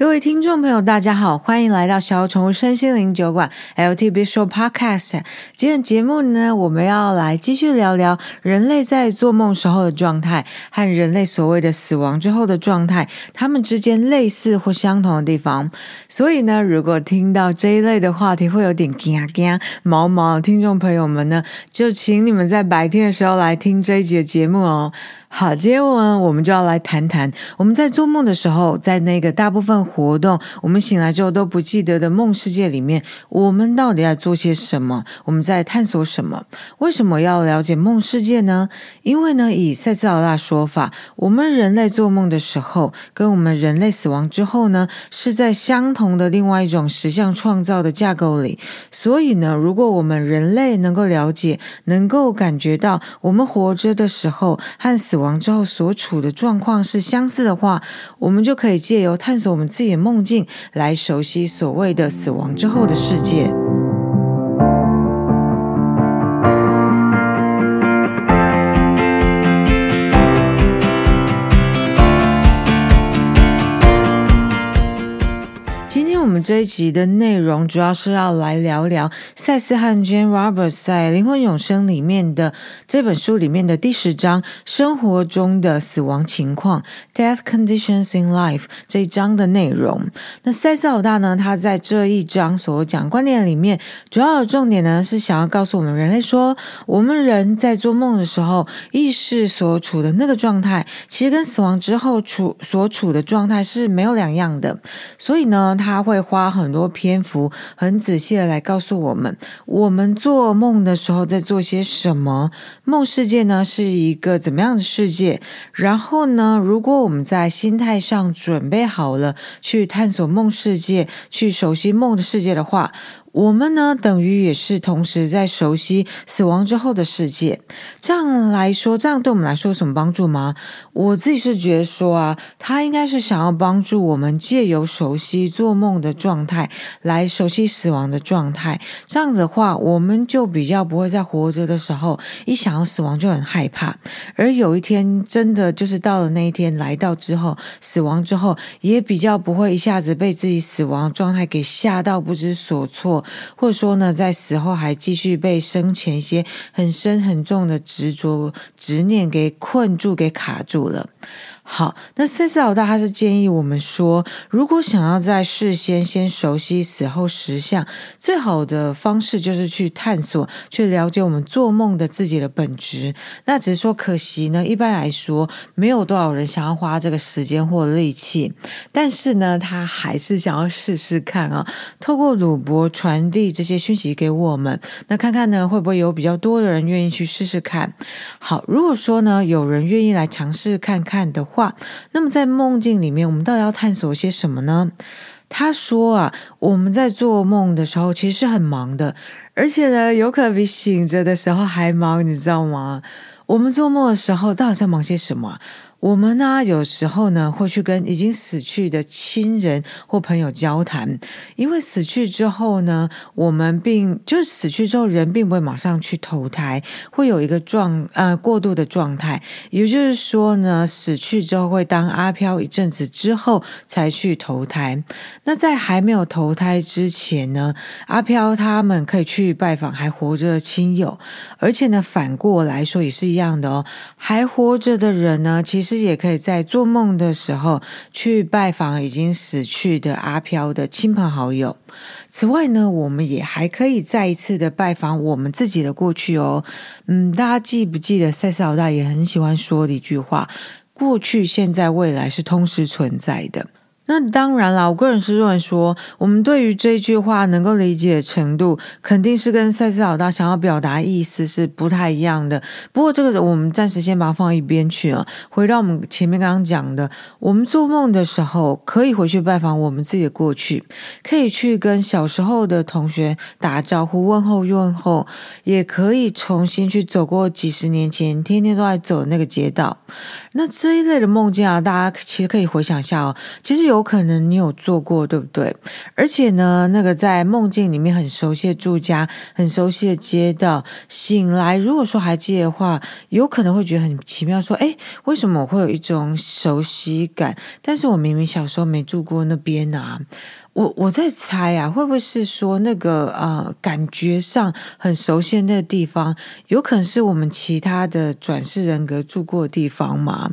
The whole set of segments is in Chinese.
各位听众朋友，大家好，欢迎来到小宠物身心灵酒馆 LTB Show Podcast。今天节目呢，我们要来继续聊聊人类在做梦时候的状态和人类所谓的死亡之后的状态，他们之间类似或相同的地方。所以呢，如果听到这一类的话题会有点惊惊毛毛的听众朋友们呢，就请你们在白天的时候来听这一集的节目哦。好，今天我们就要来谈谈我们在做梦的时候，在那个大部分活动，我们醒来之后都不记得的梦世界里面，我们到底在做些什么？我们在探索什么？为什么要了解梦世界呢？因为呢，以赛斯老大说法，我们人类做梦的时候，跟我们人类死亡之后呢，是在相同的另外一种实相创造的架构里。所以呢，如果我们人类能够了解，能够感觉到我们活着的时候和死亡之后所处的状况是相似的话，我们就可以借由探索我们自己的梦境，来熟悉所谓的死亡之后的世界。这一集的内容主要是要来聊聊赛斯和 Jane Roberts 在《灵魂永生》里面的这本书里面的第十章“生活中的死亡情况 ”（Death Conditions in Life） 这一章的内容。那赛斯老大呢，他在这一章所讲观点里面，主要的重点呢是想要告诉我们人类说，我们人在做梦的时候，意识所处的那个状态，其实跟死亡之后处所处的状态是没有两样的。所以呢，他会。花很多篇幅，很仔细的来告诉我们，我们做梦的时候在做些什么，梦世界呢是一个怎么样的世界？然后呢，如果我们在心态上准备好了，去探索梦世界，去熟悉梦的世界的话。我们呢，等于也是同时在熟悉死亡之后的世界。这样来说，这样对我们来说有什么帮助吗？我自己是觉得说啊，他应该是想要帮助我们借由熟悉做梦的状态，来熟悉死亡的状态。这样子的话，我们就比较不会在活着的时候一想到死亡就很害怕，而有一天真的就是到了那一天来到之后，死亡之后，也比较不会一下子被自己死亡状态给吓到不知所措。或者说呢，在死后还继续被生前一些很深很重的执着、执念给困住、给卡住了。好，那赛斯老大他是建议我们说，如果想要在事先先熟悉死后实相，最好的方式就是去探索、去了解我们做梦的自己的本质。那只是说可惜呢，一般来说没有多少人想要花这个时间或力气，但是呢，他还是想要试试看啊，透过鲁柏传递这些讯息给我们，那看看呢会不会有比较多的人愿意去试试看。好，如果说呢有人愿意来尝试看看的话。那么在梦境里面，我们到底要探索些什么呢？他说啊，我们在做梦的时候其实是很忙的，而且呢，有可能比醒着的时候还忙，你知道吗？我们做梦的时候到底在忙些什么？我们呢，有时候呢会去跟已经死去的亲人或朋友交谈，因为死去之后呢，我们并就是死去之后人并不会马上去投胎，会有一个状呃过渡的状态，也就是说呢，死去之后会当阿飘一阵子之后才去投胎。那在还没有投胎之前呢，阿飘他们可以去拜访还活着的亲友，而且呢反过来说也是一样的哦，还活着的人呢，其实。其实也可以在做梦的时候去拜访已经死去的阿飘的亲朋好友。此外呢，我们也还可以再一次的拜访我们自己的过去哦。嗯，大家记不记得赛斯老大也很喜欢说的一句话：过去、现在、未来是同时存在的。那当然了，我个人是认为说，我们对于这句话能够理解的程度，肯定是跟赛斯老大想要表达意思是不太一样的。不过这个我们暂时先把它放一边去啊，回到我们前面刚刚讲的，我们做梦的时候可以回去拜访我们自己的过去，可以去跟小时候的同学打招呼、问候问候，也可以重新去走过几十年前天天都在走的那个街道。那这一类的梦境啊，大家其实可以回想一下哦，其实有。有可能你有做过，对不对？而且呢，那个在梦境里面很熟悉的住家、很熟悉的街道，醒来如果说还记得的话，有可能会觉得很奇妙，说：“诶，为什么我会有一种熟悉感？但是我明明小时候没住过那边啊。”我我在猜啊，会不会是说那个呃，感觉上很熟悉的那个地方，有可能是我们其他的转世人格住过的地方吗？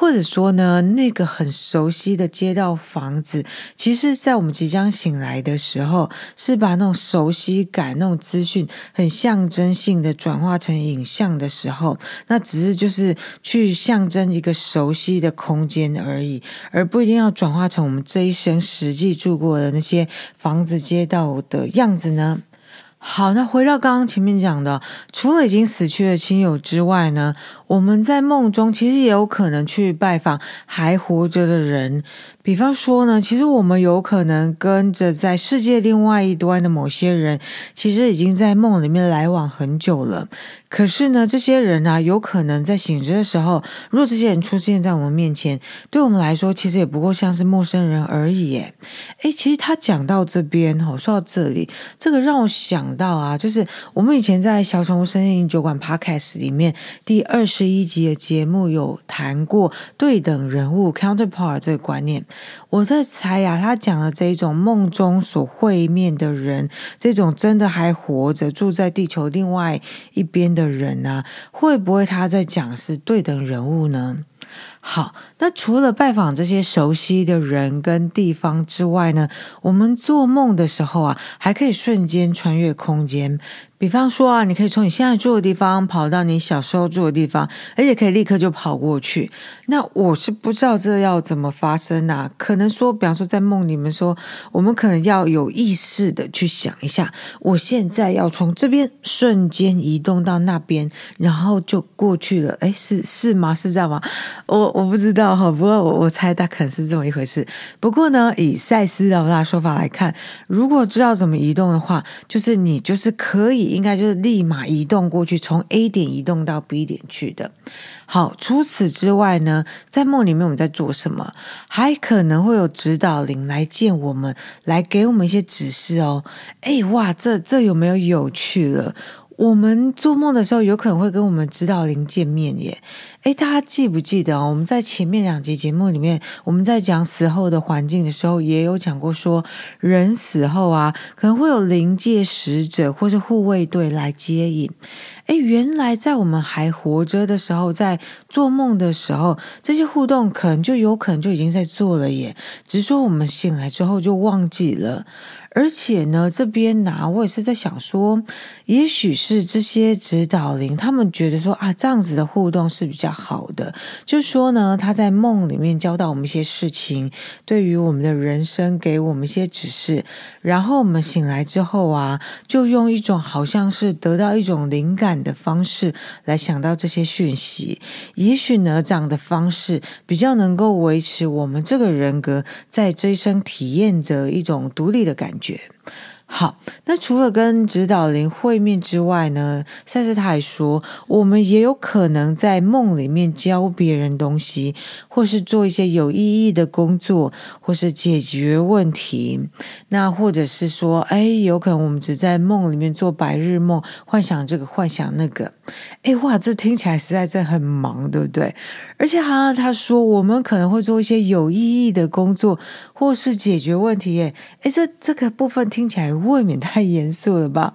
或者说呢，那个很熟悉的街道房子，其实，在我们即将醒来的时候，是把那种熟悉感、那种资讯，很象征性的转化成影像的时候，那只是就是去象征一个熟悉的空间而已，而不一定要转化成我们这一生实际住过的那些房子、街道的样子呢？好，那回到刚刚前面讲的，除了已经死去的亲友之外呢，我们在梦中其实也有可能去拜访还活着的人。比方说呢，其实我们有可能跟着在世界另外一端的某些人，其实已经在梦里面来往很久了。可是呢，这些人啊，有可能在醒着的时候，如果这些人出现在我们面前，对我们来说，其实也不过像是陌生人而已。耶。诶，其实他讲到这边，哦，说到这里，这个让我想到啊，就是我们以前在小宠物身心灵酒馆 Podcast 里面第二十十一集的节目有谈过对等人物 Counterpart 这个观念。我在猜呀、啊，他讲的这种梦中所会面的人，这种真的还活着住在地球另外一边的人啊，会不会他在讲是对等人物呢？好，那除了拜访这些熟悉的人跟地方之外呢，我们做梦的时候啊，还可以瞬间穿越空间。比方说啊，你可以从你现在住的地方跑到你小时候住的地方，而且可以立刻就跑过去。那我是不知道这要怎么发生啊？可能说，比方说在梦里面说，我们可能要有意识的去想一下，我现在要从这边瞬间移动到那边，然后就过去了。诶，是是吗？是这样吗？我我不知道哈，不过我我猜它可能是这么一回事。不过呢，以赛斯老大说法来看，如果知道怎么移动的话，就是你就是可以。应该就是立马移动过去，从 A 点移动到 B 点去的。好，除此之外呢，在梦里面我们在做什么？还可能会有指导灵来见我们，来给我们一些指示哦。哎，哇，这这有没有有趣了？我们做梦的时候，有可能会跟我们指导灵见面耶。诶，大家记不记得？我们在前面两集节目里面，我们在讲死后的环境的时候，也有讲过说，人死后啊，可能会有灵界使者或是护卫队来接引。诶，原来在我们还活着的时候，在做梦的时候，这些互动可能就有可能就已经在做了耶，只是说我们醒来之后就忘记了。而且呢，这边呢、我也是在想说，也许是这些指导灵，他们觉得说啊，这样子的互动是比较好的。就说呢，他在梦里面教导我们一些事情，对于我们的人生给我们一些指示，然后我们醒来之后啊，就用一种好像是得到一种灵感的方式来想到这些讯息。也许呢，这样的方式比较能够维持我们这个人格在这一生体验着一种独立的感觉。觉。好，那除了跟指导灵会面之外呢，赛斯他还说，我们也有可能在梦里面教别人东西，或是做一些有意义的工作，或是解决问题。那或者是说，哎，有可能我们只在梦里面做白日梦，幻想这个，幻想那个。哎，哇，这听起来实在是很忙，对不对？而且好像他说，我们可能会做一些有意义的工作，或是解决问题。哎，哎，这这个部分听起来未免太严肃了吧？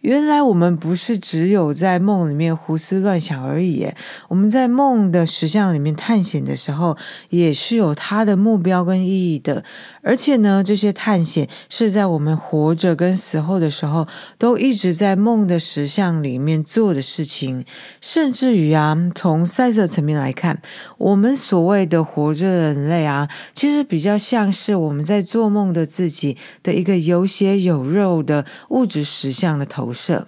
原来我们不是只有在梦里面胡思乱想而已，我们在梦的实相里面探险的时候，也是有它的目标跟意义的。而且呢，这些探险是在我们活着跟死后的时候，都一直在梦的实相里面做的事情。甚至于啊，从赛色层面来看，我们所谓的活着的人类啊，其实比较像是我们在做梦的自己的一个有血有肉的物质实相的投射。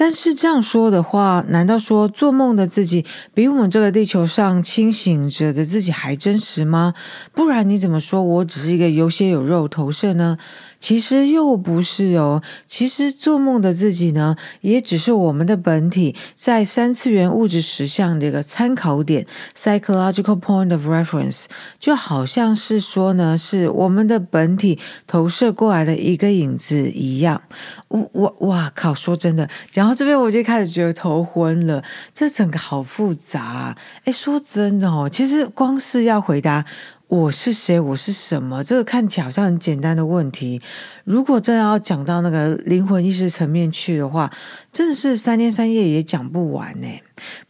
但是这样说的话，难道说做梦的自己比我们这个地球上清醒着的自己还真实吗？不然你怎么说我只是一个有血有肉投射呢？其实又不是哦。其实做梦的自己呢，也只是我们的本体在三次元物质实相的一个参考点 （psychological point of reference），就好像是说呢，是我们的本体投射过来的一个影子一样。我我哇靠！说真的，讲到这边我就开始觉得头昏了。这整个好复杂啊。诶，说真的哦，其实光是要回答。我是谁？我是什么？这个看起来好像很简单的问题，如果真的要讲到那个灵魂意识层面去的话，真的是三天三夜也讲不完呢。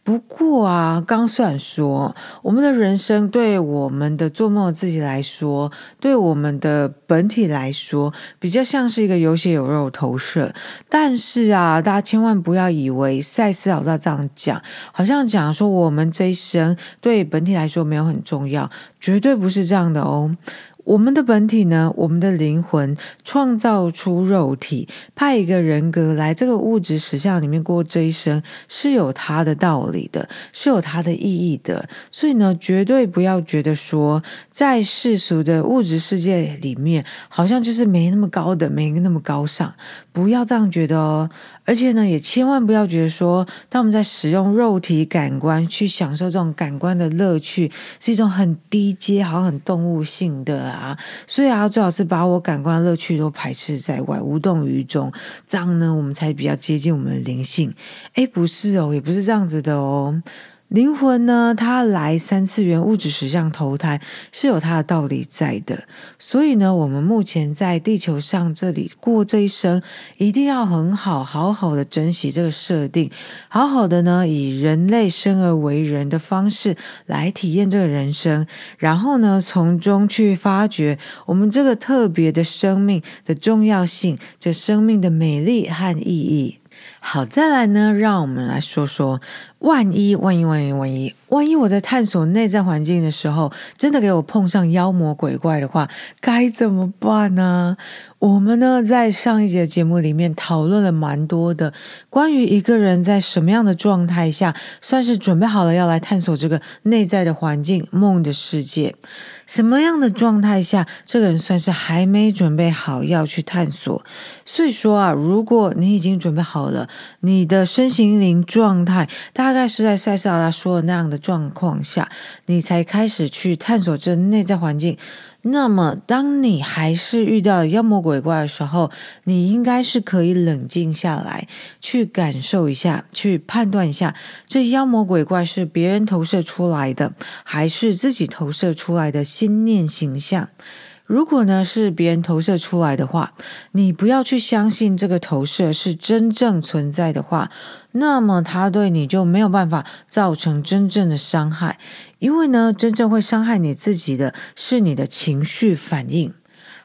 不过啊，刚虽然说我们的人生对我们的做梦自己来说，对我们的本体来说，比较像是一个有血有肉投射，但是啊，大家千万不要以为赛斯老大这样讲，好像讲说我们这一生对本体来说没有很重要，绝对不是这样的哦。我们的本体呢，我们的灵魂创造出肉体，派一个人格来这个物质实相里面过这一生，是有它的道理的，是有它的意义的。所以呢，绝对不要觉得说，在世俗的物质世界里面，好像就是没那么高的，没那么高尚，不要这样觉得哦。而且呢，也千万不要觉得说，当我们在使用肉体感官去享受这种感官的乐趣，是一种很低阶、好像很动物性的啊。所以啊，最好是把我感官的乐趣都排斥在外，无动于衷，这样呢，我们才比较接近我们的灵性。诶，不是哦，也不是这样子的哦。灵魂呢，它来三次元物质实相投胎是有它的道理在的，所以呢，我们目前在地球上这里过这一生，一定要很好好好的珍惜这个设定，好好的呢，以人类生而为人的方式来体验这个人生，然后呢，从中去发掘我们这个特别的生命的重要性，这生命的美丽和意义。好，再来呢，让我们来说说。万一，万一，万一，万一，万一我在探索内在环境的时候，真的给我碰上妖魔鬼怪的话，该怎么办呢？我们呢，在上一节节目里面讨论了蛮多的，关于一个人在什么样的状态下，算是准备好了要来探索这个内在的环境、梦的世界。什么样的状态下，这个人算是还没准备好要去探索？所以说啊，如果你已经准备好了，你的身心灵状态大概是在塞斯拉说的那样的状况下，你才开始去探索这内在环境。那么，当你还是遇到妖魔鬼怪的时候，你应该是可以冷静下来，去感受一下，去判断一下，这妖魔鬼怪是别人投射出来的，还是自己投射出来的心念形象。如果呢，是别人投射出来的话，你不要去相信这个投射是真正存在的话，那么它对你就没有办法造成真正的伤害，因为呢，真正会伤害你自己的是你的情绪反应。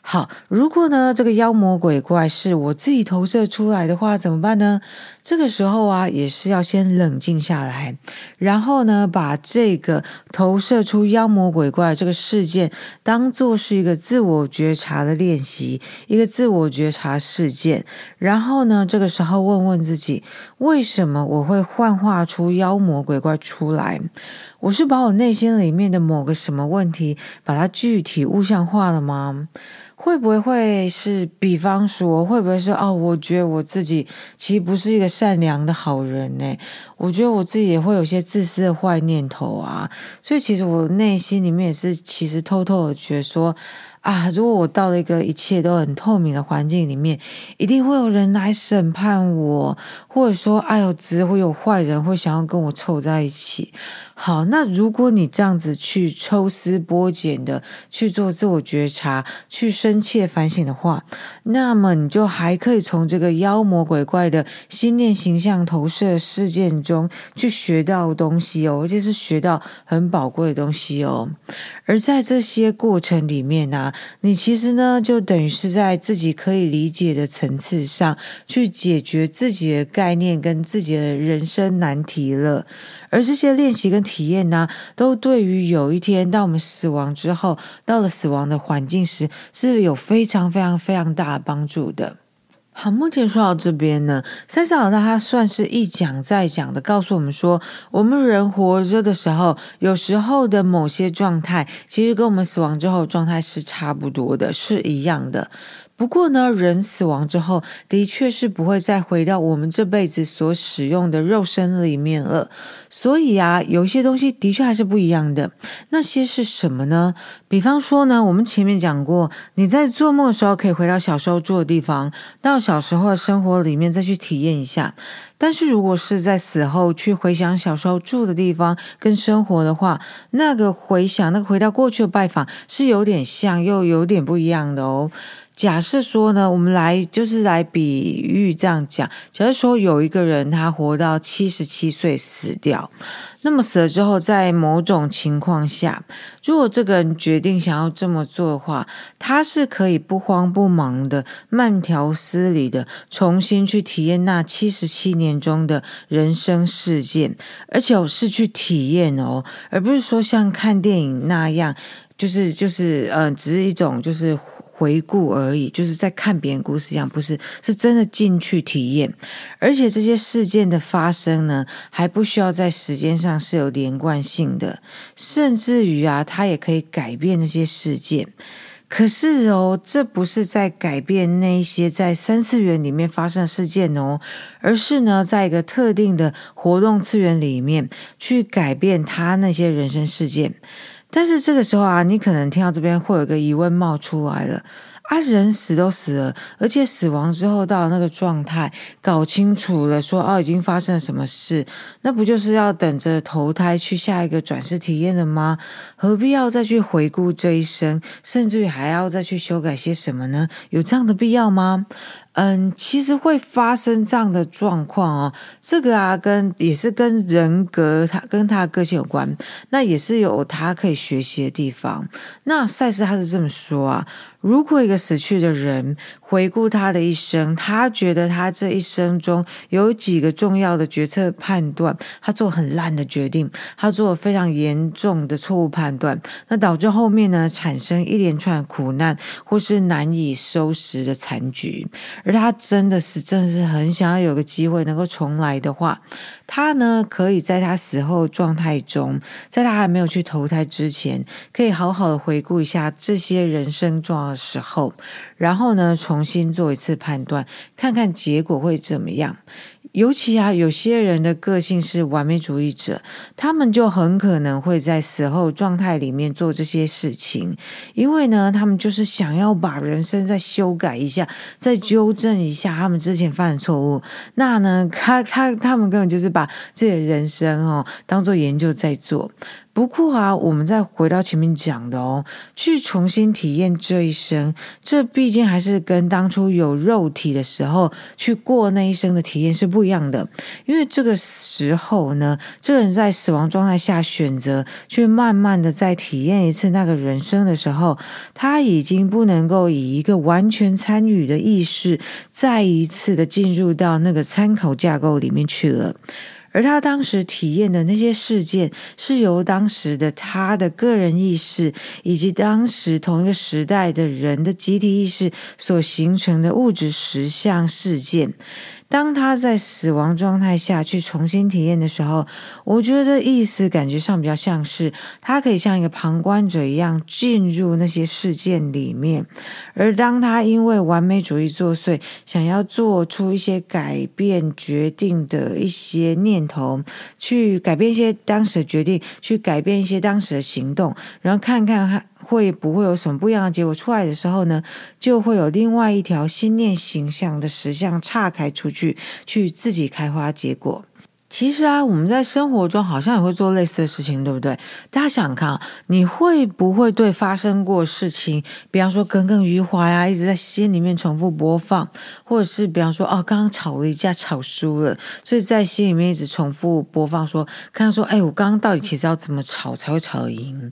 好，如果呢，这个妖魔鬼怪是我自己投射出来的话，怎么办呢？这个时候啊，也是要先冷静下来，然后呢，把这个投射出妖魔鬼怪这个事件当做是一个自我觉察的练习，一个自我觉察事件。然后呢，这个时候问问自己，为什么我会幻化出妖魔鬼怪出来？我是把我内心里面的某个什么问题，把它具体物象化了吗？会不会是，比方说，会不会说，哦，我觉得我自己其实不是一个善良的好人呢？我觉得我自己也会有些自私的坏念头啊，所以其实我内心里面也是，其实偷偷的觉得说。啊！如果我到了一个一切都很透明的环境里面，一定会有人来审判我，或者说，哎呦，只会有坏人会想要跟我凑在一起。好，那如果你这样子去抽丝剥茧的去做自我觉察，去深切反省的话，那么你就还可以从这个妖魔鬼怪的心念形象投射事件中去学到东西哦，而且是学到很宝贵的东西哦。而在这些过程里面呢、你其实呢，就等于是在自己可以理解的层次上去解决自己的概念跟自己的人生难题了。而这些练习跟体验呢，都对于有一天当我们死亡之后，到了死亡的环境时，是有非常非常非常大的帮助的。好，目前说到这边呢，赛斯老大他算是一讲再讲的，告诉我们说，我们人活着的时候，有时候的某些状态，其实跟我们死亡之后状态是差不多的，是一样的。不过呢，人死亡之后，的确是不会再回到我们这辈子所使用的肉身里面了。所以啊，有一些东西的确还是不一样的。那些是什么呢？比方说呢，我们前面讲过，你在做梦的时候可以回到小时候住的地方，到小时候的生活里面再去体验一下。但是如果是在死后去回想小时候住的地方跟生活的话，那个回想，那个回到过去的拜访是有点像，又有点不一样的哦。假设说呢，我们来就是来比喻这样讲。假设说有一个人他活到七十七岁死掉，那么死了之后，在某种情况下，如果这个人决定想要这么做的话，他是可以不慌不忙的、慢条斯理的重新去体验那七十七年中的人生事件，而且我是去体验哦，而不是说像看电影那样，就是就是嗯、只是一种就是。回顾而已，就是在看别人故事一样，不是，是真的进去体验。而且这些事件的发生呢，还不需要在时间上是有连贯性的，甚至于啊，它也可以改变那些事件。可是哦，这不是在改变那些在三次元里面发生的事件哦，而是呢，在一个特定的活动次元里面去改变他那些人生事件。但是这个时候啊，你可能听到这边会有个疑问冒出来了。啊，人死都死了，而且死亡之后到那个状态，搞清楚了说，说哦，已经发生了什么事，那不就是要等着投胎去下一个转世体验了吗？何必要再去回顾这一生，甚至于还要再去修改些什么呢？有这样的必要吗？嗯，其实会发生这样的状况哦。这个啊，跟也是跟人格，他跟他的个性有关，那也是有他可以学习的地方。那赛斯他是这么说啊。如果一个死去的人回顾他的一生，他觉得他这一生中有几个重要的决策判断，他做很烂的决定，他做了非常严重的错误判断，那导致后面呢产生一连串苦难或是难以收拾的残局，而他真的是真的是很想要有个机会能够重来的话。他呢，可以在他死后状态中，在他还没有去投胎之前，可以好好的回顾一下这些人生重要的时候，然后呢，重新做一次判断，看看结果会怎么样。尤其啊，有些人的个性是完美主义者，他们就很可能会在死后状态里面做这些事情，因为呢，他们就是想要把人生再修改一下，再纠正一下他们之前犯的错误。那呢，他他他们根本就是把自己的人生哦当做研究在做。不过啊，我们再回到前面讲的哦，去重新体验这一生，这毕竟还是跟当初有肉体的时候去过那一生的体验是不一样的。因为这个时候呢，这人在死亡状态下选择去慢慢的再体验一次那个人生的时候，他已经不能够以一个完全参与的意识，再一次的进入到那个参考架构里面去了。而他当时体验的那些事件，是由当时的他的个人意识，以及当时同一个时代的人的集体意识所形成的物质实相事件。当他在死亡状态下去重新体验的时候，我觉得这意思感觉上比较像是他可以像一个旁观者一样进入那些事件里面，而当他因为完美主义作祟，想要做出一些改变决定的一些念头，去改变一些当时的决定，去改变一些当时的行动，然后看看他。会不会有什么不一样的结果出来的时候呢，就会有另外一条心念形象的实相岔开出去，去自己开花结果。其实啊，我们在生活中好像也会做类似的事情，对不对？大家想看，你会不会对发生过事情，比方说耿耿于怀呀，一直在心里面重复播放，或者是比方说哦，刚刚吵了一架，吵输了，所以在心里面一直重复播放说，看说，哎，我刚刚到底其实要怎么吵才会吵赢？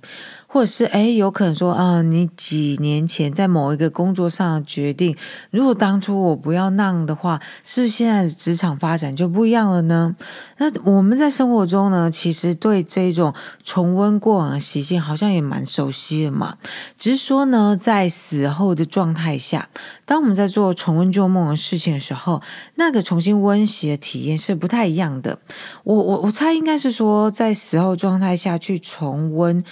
或者是诶，有可能说啊，你几年前在某一个工作上的决定，如果当初我不要那样的话，是不是现在职场发展就不一样了呢？那我们在生活中呢，其实对这种重温过往的习性，好像也蛮熟悉的嘛。只是说呢，在死后的状态下，当我们在做重温旧梦的事情的时候，那个重新温习的体验是不太一样的。我我我猜应该是说，在死后状态下去重温。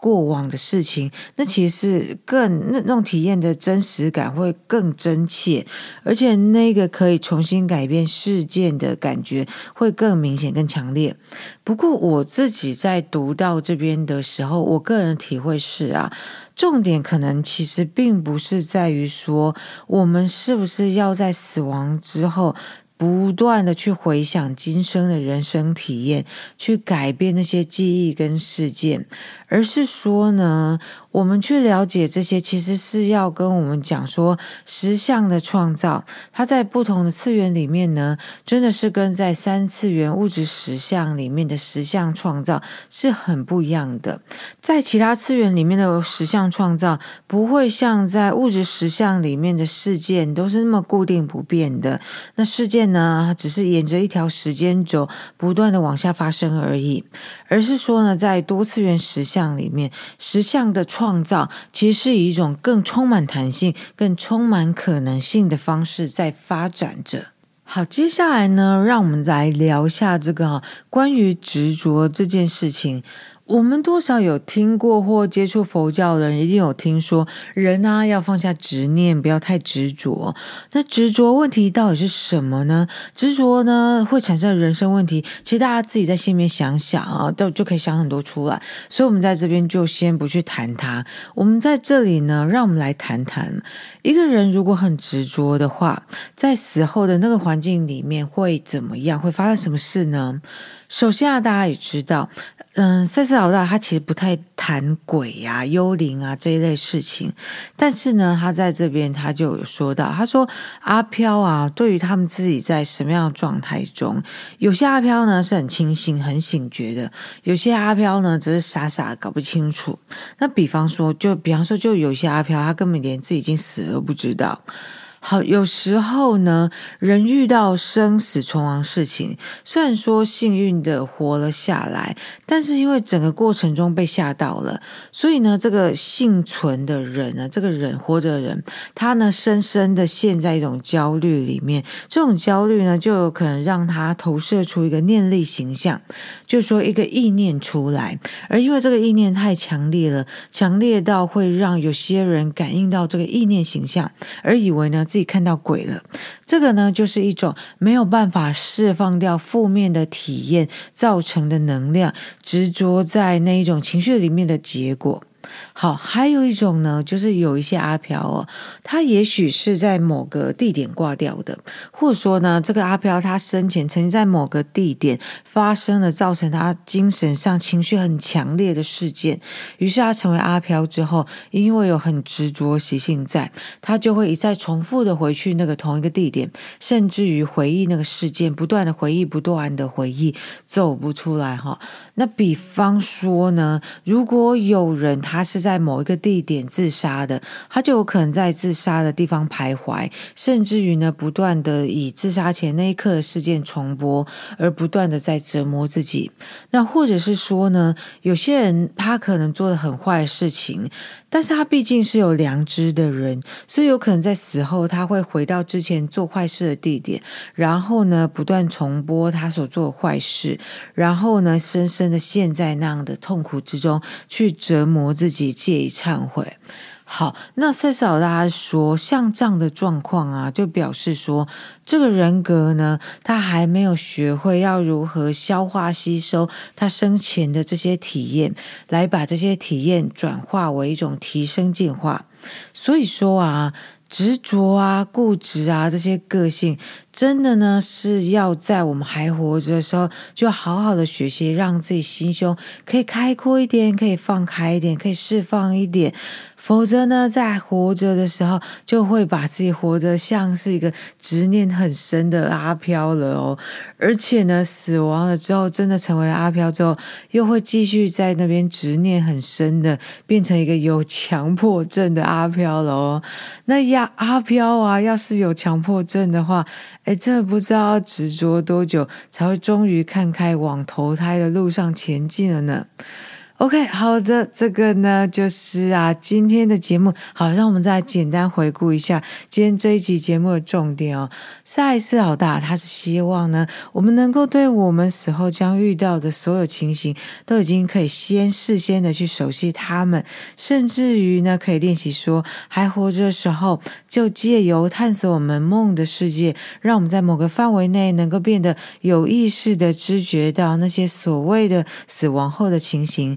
过往的事情，那其实更那那种体验的真实感会更真切，而且那个可以重新改变事件的感觉会更明显、更强烈。不过我自己在读到这边的时候，我个人体会是啊，重点可能其实并不是在于说我们是不是要在死亡之后。不断的去回想今生的人生体验，去改变那些记忆跟事件。而是说呢，我们去了解这些，其实是要跟我们讲说，实相的创造，它在不同的次元里面呢，真的是跟在三次元物质实相里面的实相创造是很不一样的。在其他次元里面的实相创造，不会像在物质实相里面的事件都是那么固定不变的。那事件呢，只是沿着一条时间轴不断的往下发生而已。而是说呢，在多次元实相。里面实相的创造，其实是以一种更充满弹性、更充满可能性的方式在发展着。好，接下来呢，让我们来聊一下这个关于执着这件事情。我们多少有听过或接触佛教的人，一定有听说人啊要放下执念，不要太执着。那执着问题到底是什么呢？执着呢会产生人生问题。其实大家自己在心里面想想啊，都就可以想很多出来。所以，我们在这边就先不去谈它。我们在这里呢，让我们来谈谈一个人如果很执着的话，在死后的那个环境里面会怎么样？会发生什么事呢？首先啊，大家也知道。嗯，赛斯老大他其实不太谈鬼、啊、幽灵啊这一类事情，但是呢，他在这边他就有说到，他说阿飘啊，对于他们自己在什么样的状态中，有些阿飘呢是很清醒、很醒觉的，有些阿飘呢只是傻傻搞不清楚。那比方说，就比方说，就有些阿飘，他根本连自己已经死了不知道。好，有时候呢，人遇到生死存亡事情，虽然说幸运的活了下来，但是因为整个过程中被吓到了，所以呢，这个幸存的人呢，这个人活着的人，他呢，深深的陷在一种焦虑里面。这种焦虑呢，就有可能让他投射出一个念力形象，就说一个意念出来，而因为这个意念太强烈了，强烈到会让有些人感应到这个意念形象，而以为呢。自己看到鬼了，这个呢，就是一种没有办法释放掉负面的体验造成的能量，执着在那一种情绪里面的结果。好，还有一种呢，就是有一些阿飘哦，他也许是在某个地点挂掉的，或者说呢，这个阿飘他生前曾经在某个地点发生了造成他精神上情绪很强烈的事件，于是他成为阿飘之后，因为有很执着习性在，他就会一再重复的回去那个同一个地点，甚至于回忆那个事件，不断的回忆，不断的回忆，走不出来哈。那比方说呢，如果有人他他是在某一个地点自杀的，他就有可能在自杀的地方徘徊，甚至于呢，不断的以自杀前那一刻的事件重播，而不断的在折磨自己。那或者是说呢，有些人他可能做的很坏的事情。但是他毕竟是有良知的人，所以有可能在死后他会回到之前做坏事的地点，然后呢，不断重播他所做的坏事，然后呢，深深的陷在那样的痛苦之中，去折磨自己，借以忏悔。好，那塞斯老大说，像这样的状况啊，就表示说，这个人格呢，他还没有学会要如何消化吸收他生前的这些体验，来把这些体验转化为一种提升进化。所以说啊。执着啊、固执啊，这些个性，真的呢是要在我们还活着的时候，就好好的学习，让自己心胸可以开阔一点，可以放开一点，可以释放一点。否则呢，在活着的时候，就会把自己活得像是一个执念很深的阿飘了哦。而且呢，死亡了之后，真的成为了阿飘之后，又会继续在那边执念很深的，变成一个有强迫症的阿飘了哦。那呀，阿飘啊，要是有强迫症的话，哎，真的不知道要执着多久才会终于看开，往投胎的路上前进了呢。OK，好的，这个呢就是啊，今天的节目，好，让我们再简单回顾一下今天这一集节目的重点哦。赛斯老大他是希望呢，我们能够对我们死后将遇到的所有情形，都已经可以先事先的去熟悉他们，甚至于呢，可以练习说，还活着的时候，就借由探索我们梦的世界，让我们在某个范围内能够变得有意识的知觉到那些所谓的死亡后的情形。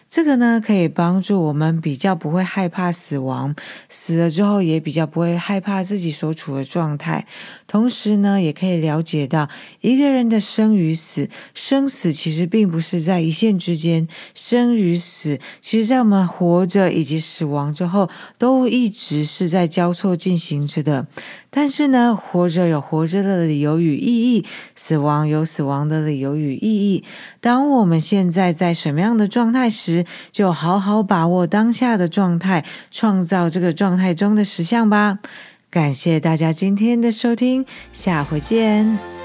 这个呢，可以帮助我们比较不会害怕死亡，死了之后也比较不会害怕自己所处的状态。同时呢，也可以了解到一个人的生与死，生死其实并不是在一线之间，生与死，其实在我们活着以及死亡之后，都一直是在交错进行着的。但是呢，活着有活着的理由与意义，死亡有死亡的理由与意义。当我们现在在什么样的状态时就好好把握当下的状态，创造这个状态中的实相吧。感谢大家今天的收听，下回见。